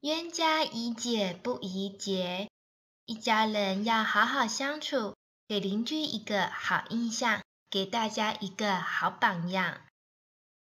冤家宜解不宜结。一家人要好好相处给邻居一个好印象给大家一个好榜样。